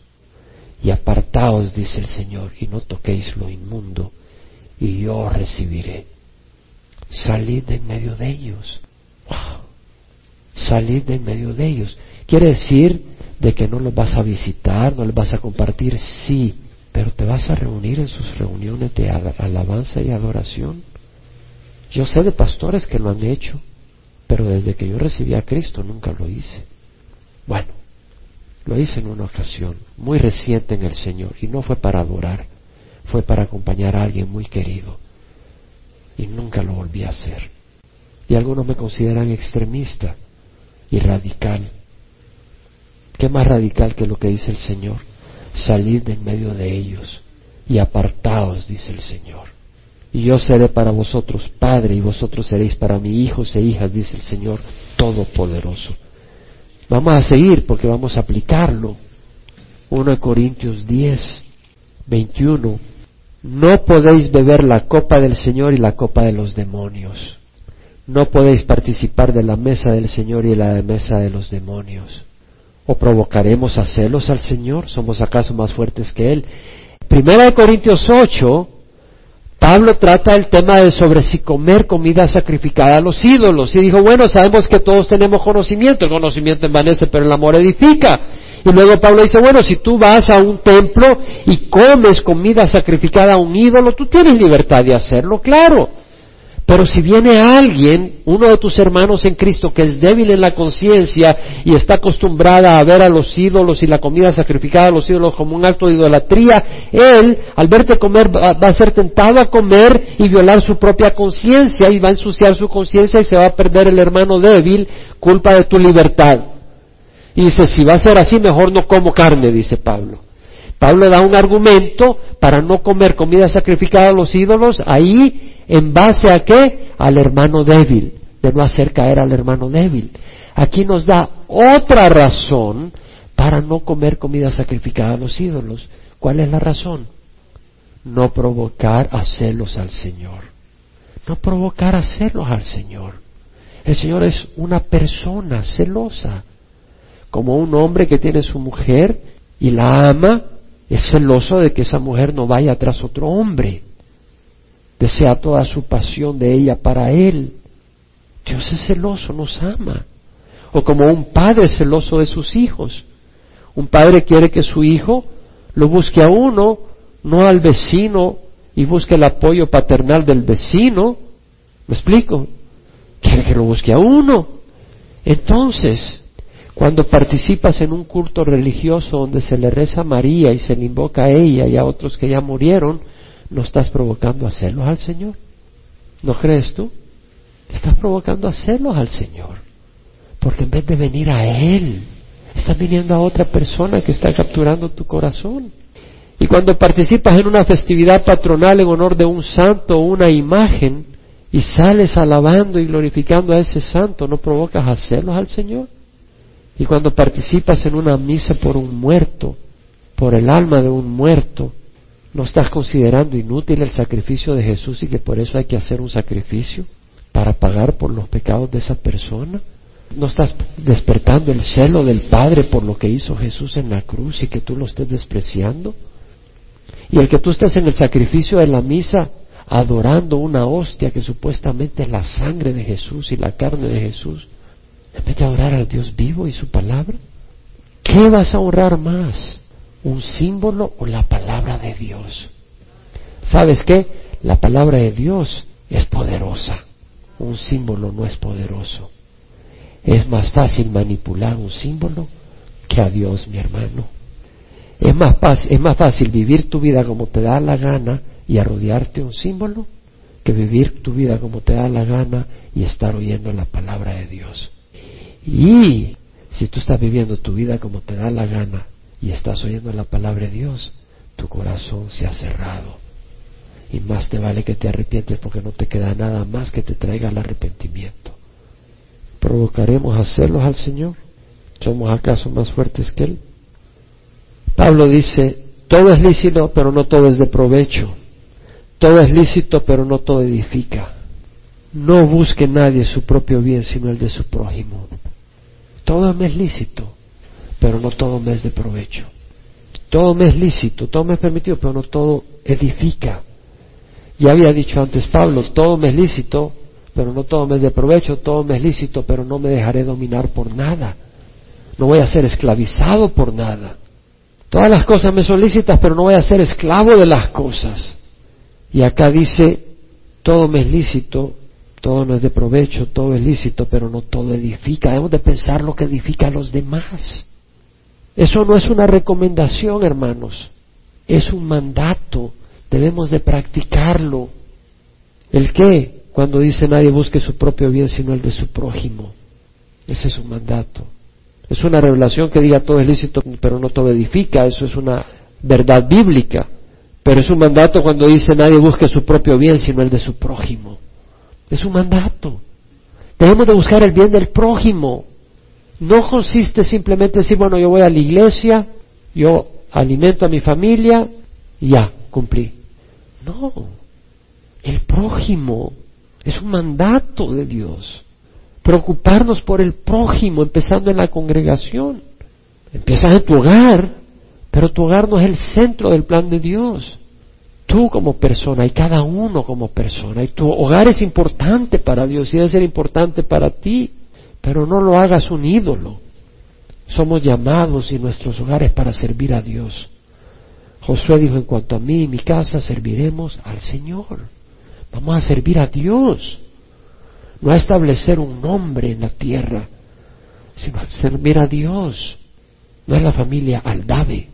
y apartaos, dice el Señor, y no toquéis lo inmundo, y yo recibiré. Salid en medio de ellos. Salid de en medio de ellos. Quiere decir de que no los vas a visitar, no les vas a compartir, sí, pero te vas a reunir en sus reuniones de alabanza y adoración. Yo sé de pastores que lo han hecho, pero desde que yo recibí a Cristo nunca lo hice. Bueno, lo hice en una ocasión, muy reciente en el Señor, y no fue para adorar, fue para acompañar a alguien muy querido. Y nunca lo volví a hacer. Y algunos me consideran extremista y radical. ¿Qué más radical que lo que dice el Señor? Salid de en medio de ellos y apartaos, dice el Señor. Y yo seré para vosotros Padre y vosotros seréis para mí hijos e hijas, dice el Señor Todopoderoso. Vamos a seguir porque vamos a aplicarlo. 1 Corintios 10, 21. No podéis beber la copa del Señor y la copa de los demonios. No podéis participar de la mesa del Señor y la mesa de los demonios. ¿O provocaremos a celos al Señor? ¿Somos acaso más fuertes que Él? Primera de Corintios 8 Pablo trata el tema de sobre si comer comida sacrificada a los ídolos. Y dijo, bueno, sabemos que todos tenemos conocimiento, el conocimiento envanece, pero el amor edifica. Y luego Pablo dice, bueno, si tú vas a un templo y comes comida sacrificada a un ídolo, tú tienes libertad de hacerlo, claro. Pero si viene alguien, uno de tus hermanos en Cristo, que es débil en la conciencia y está acostumbrada a ver a los ídolos y la comida sacrificada a los ídolos como un acto de idolatría, él, al verte comer, va, a ser tentado a comer y violar su propia conciencia y va a ensuciar su conciencia y se va a perder el hermano débil, culpa de tu libertad. Y dice, si va a ser así, mejor no como carne, dice Pablo. Pablo da un argumento para no comer comida sacrificada a los ídolos, ahí en base a qué? Al hermano débil, de no hacer caer al hermano débil. Aquí nos da otra razón para no comer comida sacrificada a los ídolos. ¿Cuál es la razón? No provocar a celos al Señor. No provocar a celos al Señor. El Señor es una persona celosa, como un hombre que tiene su mujer y la ama, es celoso de que esa mujer no vaya tras otro hombre desea toda su pasión de ella para Él. Dios es celoso, nos ama. O como un padre celoso de sus hijos. Un padre quiere que su hijo lo busque a uno, no al vecino, y busque el apoyo paternal del vecino. ¿Me explico? Quiere que lo busque a uno. Entonces, cuando participas en un culto religioso donde se le reza a María y se le invoca a ella y a otros que ya murieron, ¿No estás provocando a celos al Señor? ¿No crees tú? Estás provocando a celos al Señor. Porque en vez de venir a Él, estás viniendo a otra persona que está capturando tu corazón. Y cuando participas en una festividad patronal en honor de un santo o una imagen y sales alabando y glorificando a ese santo, ¿no provocas a celos al Señor? Y cuando participas en una misa por un muerto, por el alma de un muerto, ¿No estás considerando inútil el sacrificio de Jesús y que por eso hay que hacer un sacrificio para pagar por los pecados de esa persona? ¿No estás despertando el celo del Padre por lo que hizo Jesús en la cruz y que tú lo estés despreciando? Y el que tú estés en el sacrificio de la misa adorando una hostia que supuestamente es la sangre de Jesús y la carne de Jesús, en vez de adorar al Dios vivo y su palabra, ¿qué vas a honrar más? un símbolo o la palabra de Dios. ¿Sabes qué? La palabra de Dios es poderosa. Un símbolo no es poderoso. Es más fácil manipular un símbolo que a Dios, mi hermano. Es más, es más fácil vivir tu vida como te da la gana y arrodillarte un símbolo que vivir tu vida como te da la gana y estar oyendo la palabra de Dios. Y si tú estás viviendo tu vida como te da la gana y estás oyendo la palabra de Dios, tu corazón se ha cerrado. Y más te vale que te arrepientes porque no te queda nada más que te traiga el arrepentimiento. ¿Provocaremos hacerlos al Señor? ¿Somos acaso más fuertes que Él? Pablo dice, todo es lícito, pero no todo es de provecho. Todo es lícito, pero no todo edifica. No busque nadie su propio bien, sino el de su prójimo. Todo es lícito, pero no todo me es de provecho. Todo me es lícito, todo me es permitido, pero no todo edifica. Ya había dicho antes Pablo, todo me es lícito, pero no todo me es de provecho, todo me es lícito, pero no me dejaré dominar por nada. No voy a ser esclavizado por nada. Todas las cosas me son lícitas, pero no voy a ser esclavo de las cosas. Y acá dice, todo me es lícito, todo no es de provecho, todo es lícito, pero no todo edifica. Debemos de pensar lo que edifica a los demás. Eso no es una recomendación, hermanos, es un mandato. Debemos de practicarlo. ¿El qué? Cuando dice nadie busque su propio bien sino el de su prójimo. Ese es un mandato. Es una revelación que diga todo es lícito, pero no todo edifica. Eso es una verdad bíblica. Pero es un mandato cuando dice nadie busque su propio bien sino el de su prójimo. Es un mandato. Debemos de buscar el bien del prójimo no consiste simplemente decir, bueno, yo voy a la iglesia, yo alimento a mi familia y ya, cumplí. No, el prójimo es un mandato de Dios. Preocuparnos por el prójimo, empezando en la congregación. Empiezas en tu hogar, pero tu hogar no es el centro del plan de Dios. Tú como persona y cada uno como persona. Y tu hogar es importante para Dios y debe ser importante para ti pero no lo hagas un ídolo. Somos llamados y nuestros hogares para servir a Dios. Josué dijo, en cuanto a mí y mi casa, serviremos al Señor. Vamos a servir a Dios. No a establecer un nombre en la tierra, sino a servir a Dios. No es la familia Aldave,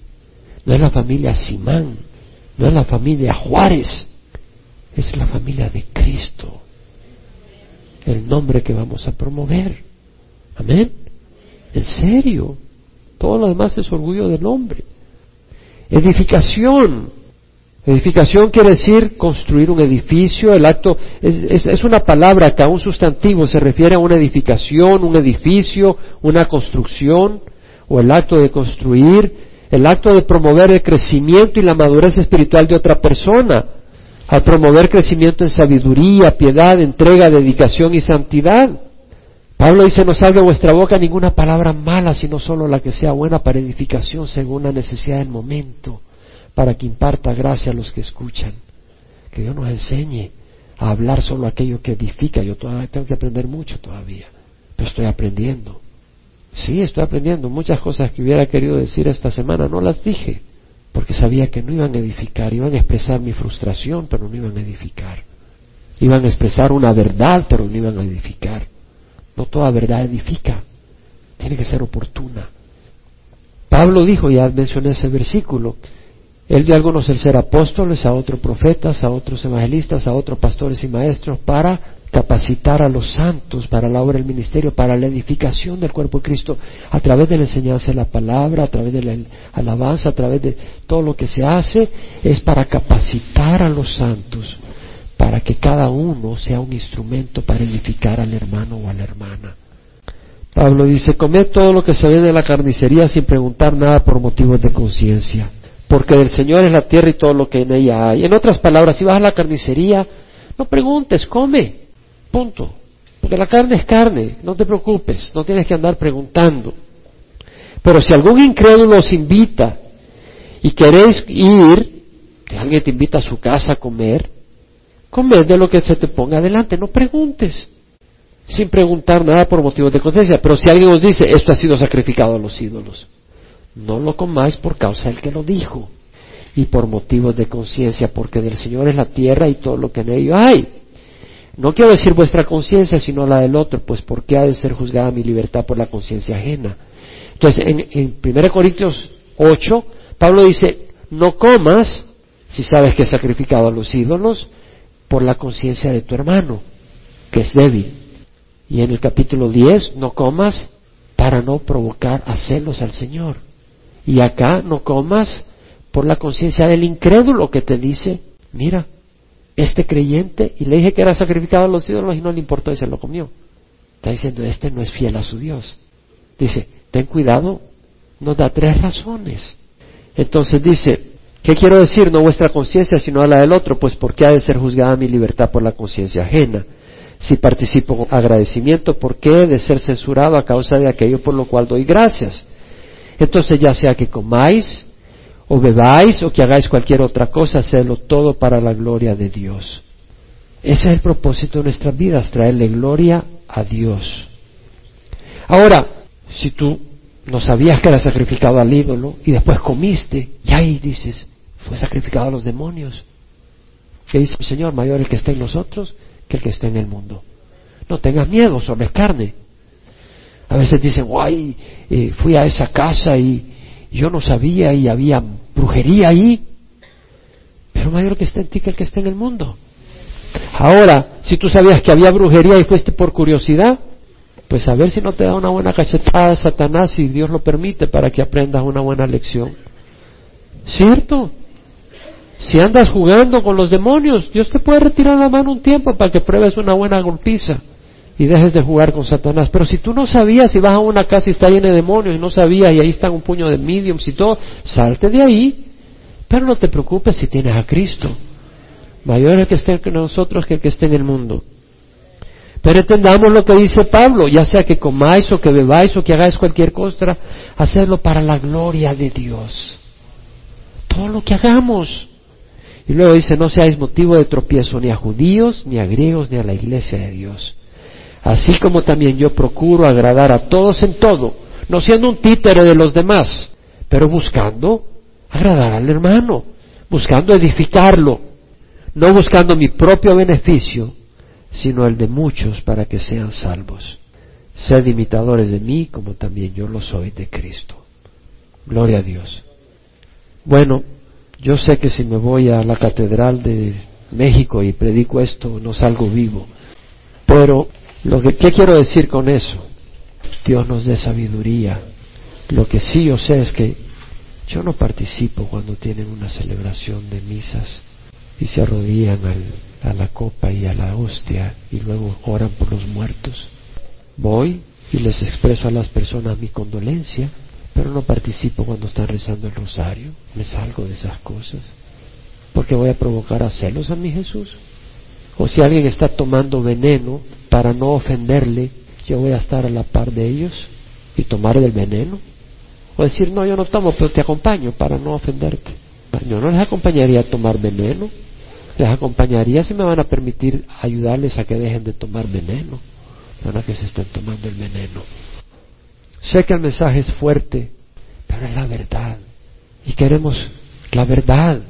no es la familia Simán, no es la familia Juárez, es la familia de Cristo. El nombre que vamos a promover. Amén. En serio. Todo lo demás es orgullo del hombre. Edificación. Edificación quiere decir construir un edificio. El acto es, es, una palabra que a un sustantivo se refiere a una edificación, un edificio, una construcción, o el acto de construir, el acto de promover el crecimiento y la madurez espiritual de otra persona, al promover crecimiento en sabiduría, piedad, entrega, dedicación y santidad. Pablo dice, no salga de vuestra boca ninguna palabra mala, sino solo la que sea buena para edificación según la necesidad del momento, para que imparta gracia a los que escuchan. Que Dios nos enseñe a hablar solo aquello que edifica. Yo todavía tengo que aprender mucho todavía, pero estoy aprendiendo. Sí, estoy aprendiendo. Muchas cosas que hubiera querido decir esta semana no las dije, porque sabía que no iban a edificar, iban a expresar mi frustración, pero no iban a edificar. Iban a expresar una verdad, pero no iban a edificar. No toda verdad edifica, tiene que ser oportuna. Pablo dijo, ya mencioné ese versículo, él dio algunos el ser apóstoles, a otros profetas, a otros evangelistas, a otros pastores y maestros para capacitar a los santos para la obra del ministerio, para la edificación del cuerpo de Cristo, a través de la enseñanza de la palabra, a través de la alabanza, a través de todo lo que se hace, es para capacitar a los santos para que cada uno sea un instrumento para edificar al hermano o a la hermana. Pablo dice, comed todo lo que se ve de la carnicería sin preguntar nada por motivos de conciencia, porque del Señor es la tierra y todo lo que en ella hay. En otras palabras, si vas a la carnicería, no preguntes, come, punto. Porque la carne es carne, no te preocupes, no tienes que andar preguntando. Pero si algún incrédulo os invita y queréis ir, que alguien te invita a su casa a comer, Comed de lo que se te ponga adelante, no preguntes, sin preguntar nada por motivos de conciencia. Pero si alguien os dice, esto ha sido sacrificado a los ídolos, no lo comáis por causa del que lo dijo y por motivos de conciencia, porque del Señor es la tierra y todo lo que en ello hay. No quiero decir vuestra conciencia, sino la del otro, pues ¿por qué ha de ser juzgada mi libertad por la conciencia ajena? Entonces, en, en 1 Corintios 8, Pablo dice, no comas si sabes que es sacrificado a los ídolos, por la conciencia de tu hermano, que es débil. Y en el capítulo 10, no comas para no provocar a celos al Señor. Y acá no comas por la conciencia del incrédulo que te dice, mira, este creyente, y le dije que era sacrificado a los ídolos y no le importó y se lo comió. Está diciendo, este no es fiel a su Dios. Dice, ten cuidado, nos da tres razones. Entonces dice, ¿Qué quiero decir? No vuestra conciencia, sino a la del otro, pues ¿por qué ha de ser juzgada mi libertad por la conciencia ajena? Si participo con agradecimiento, ¿por qué he de ser censurado a causa de aquello por lo cual doy gracias? Entonces ya sea que comáis, o bebáis, o que hagáis cualquier otra cosa, hacedlo todo para la gloria de Dios. Ese es el propósito de nuestras vidas, traerle gloria a Dios. Ahora, si tú no sabías que era sacrificado al ídolo y después comiste, y ahí dices, fue sacrificado a los demonios. ¿Qué dice el Señor? Mayor el que está en nosotros que el que está en el mundo. No tengas miedo, sobre carne. A veces dicen, guay, eh, fui a esa casa y yo no sabía y había brujería ahí. Pero mayor que está en ti que el que está en el mundo. Ahora, si tú sabías que había brujería y fuiste por curiosidad, pues a ver si no te da una buena cachetada Satanás si Dios lo permite para que aprendas una buena lección. ¿Cierto? Si andas jugando con los demonios, Dios te puede retirar la mano un tiempo para que pruebes una buena golpiza y dejes de jugar con Satanás. Pero si tú no sabías, si vas a una casa y está llena de demonios y no sabías y ahí está un puño de mediums y todo, salte de ahí. Pero no te preocupes si tienes a Cristo. Mayor es el que esté en nosotros que el que esté en el mundo. Pero entendamos lo que dice Pablo, ya sea que comáis o que bebáis o que hagáis cualquier cosa, hacedlo para la gloria de Dios. Todo lo que hagamos. Y luego dice, no seáis motivo de tropiezo ni a judíos, ni a griegos, ni a la iglesia de Dios. Así como también yo procuro agradar a todos en todo, no siendo un títere de los demás, pero buscando agradar al hermano, buscando edificarlo, no buscando mi propio beneficio, sino el de muchos para que sean salvos. Sed imitadores de mí como también yo lo soy de Cristo. Gloria a Dios. Bueno, yo sé que si me voy a la Catedral de México y predico esto, no salgo vivo. Pero lo que ¿qué quiero decir con eso? Dios nos dé sabiduría. Lo que sí yo sé es que yo no participo cuando tienen una celebración de misas y se arrodillan a la copa y a la hostia y luego oran por los muertos. Voy y les expreso a las personas mi condolencia, pero no participo cuando están rezando el rosario, me salgo de esas cosas, porque voy a provocar a celos a mi Jesús. O si alguien está tomando veneno para no ofenderle, yo voy a estar a la par de ellos y tomar el veneno. O decir, no, yo no tomo, pero te acompaño para no ofenderte. Yo no les acompañaría a tomar veneno, les acompañaría si me van a permitir ayudarles a que dejen de tomar veneno, no a que se estén tomando el veneno. Sé que el mensaje es fuerte, pero es la verdad. Y queremos la verdad.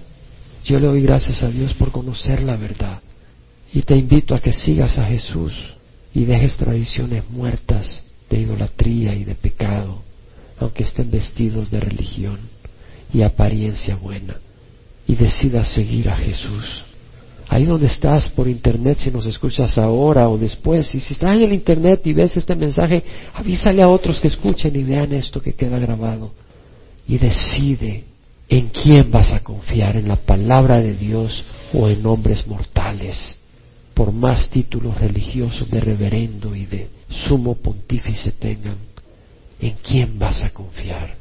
Yo le doy gracias a Dios por conocer la verdad. Y te invito a que sigas a Jesús y dejes tradiciones muertas de idolatría y de pecado, aunque estén vestidos de religión y apariencia buena, y decidas seguir a Jesús. Ahí donde estás por internet, si nos escuchas ahora o después, y si estás en el internet y ves este mensaje, avísale a otros que escuchen y vean esto que queda grabado. Y decide en quién vas a confiar, en la palabra de Dios o en hombres mortales por más títulos religiosos de reverendo y de sumo pontífice tengan, ¿en quién vas a confiar?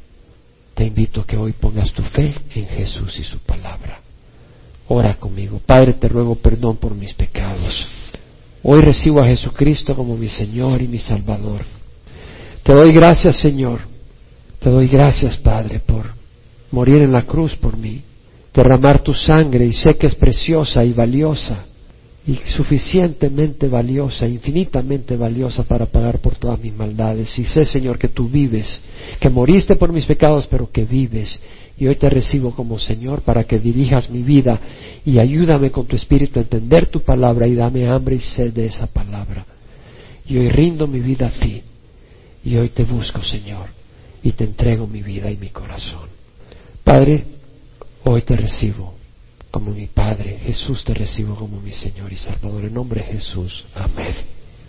Te invito a que hoy pongas tu fe en Jesús y su palabra. Ora conmigo. Padre, te ruego perdón por mis pecados. Hoy recibo a Jesucristo como mi Señor y mi Salvador. Te doy gracias, Señor. Te doy gracias, Padre, por morir en la cruz por mí, derramar tu sangre y sé que es preciosa y valiosa y suficientemente valiosa, infinitamente valiosa para pagar por todas mis maldades. Y sé, Señor, que tú vives, que moriste por mis pecados, pero que vives. Y hoy te recibo como Señor para que dirijas mi vida y ayúdame con tu espíritu a entender tu palabra y dame hambre y sed de esa palabra. Y hoy rindo mi vida a ti. Y hoy te busco, Señor, y te entrego mi vida y mi corazón. Padre, hoy te recibo como mi Padre. Jesús te recibo como mi Señor y Salvador. En nombre de Jesús. Amén.